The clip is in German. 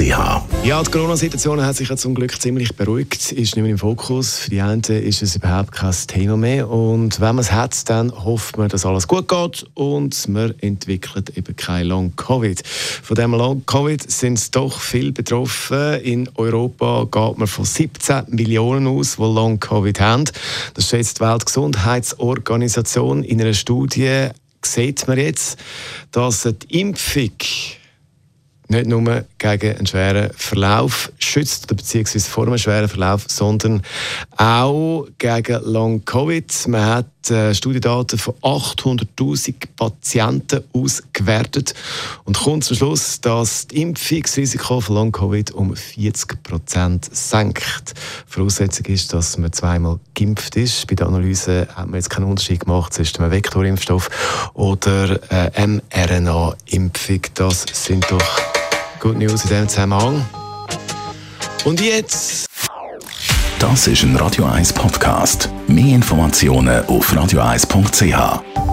Ja, die Corona-Situation hat sich ja zum Glück ziemlich beruhigt, ist nicht mehr im Fokus. Für die einen ist es überhaupt kein Thema mehr. Und wenn man es hat, dann hofft man, dass alles gut geht und man entwickelt eben kein Long-Covid. Von dem Long-Covid sind es doch viel betroffen. In Europa geht man von 17 Millionen aus, die Long-Covid haben. Das schätzt die Weltgesundheitsorganisation in einer Studie sieht man jetzt, dass die Impfung nicht nur gegen einen schweren Verlauf schützt, beziehungsweise vor einem schweren Verlauf, sondern auch gegen Long-Covid. Man hat äh, Studiendaten von 800.000 Patienten ausgewertet und kommt zum Schluss, dass das Impfungsrisiko von Long-Covid um 40 Prozent senkt. Voraussetzung ist, dass man zweimal geimpft ist. Bei der Analyse hat man jetzt keinen Unterschied gemacht zwischen einem Vektorimpfstoff oder äh, mRNA-Impfung. Das sind doch Good News in diesem Zusammenhang. Und jetzt. Das ist ein Radio 1 Podcast. Mehr Informationen auf radio1.ch.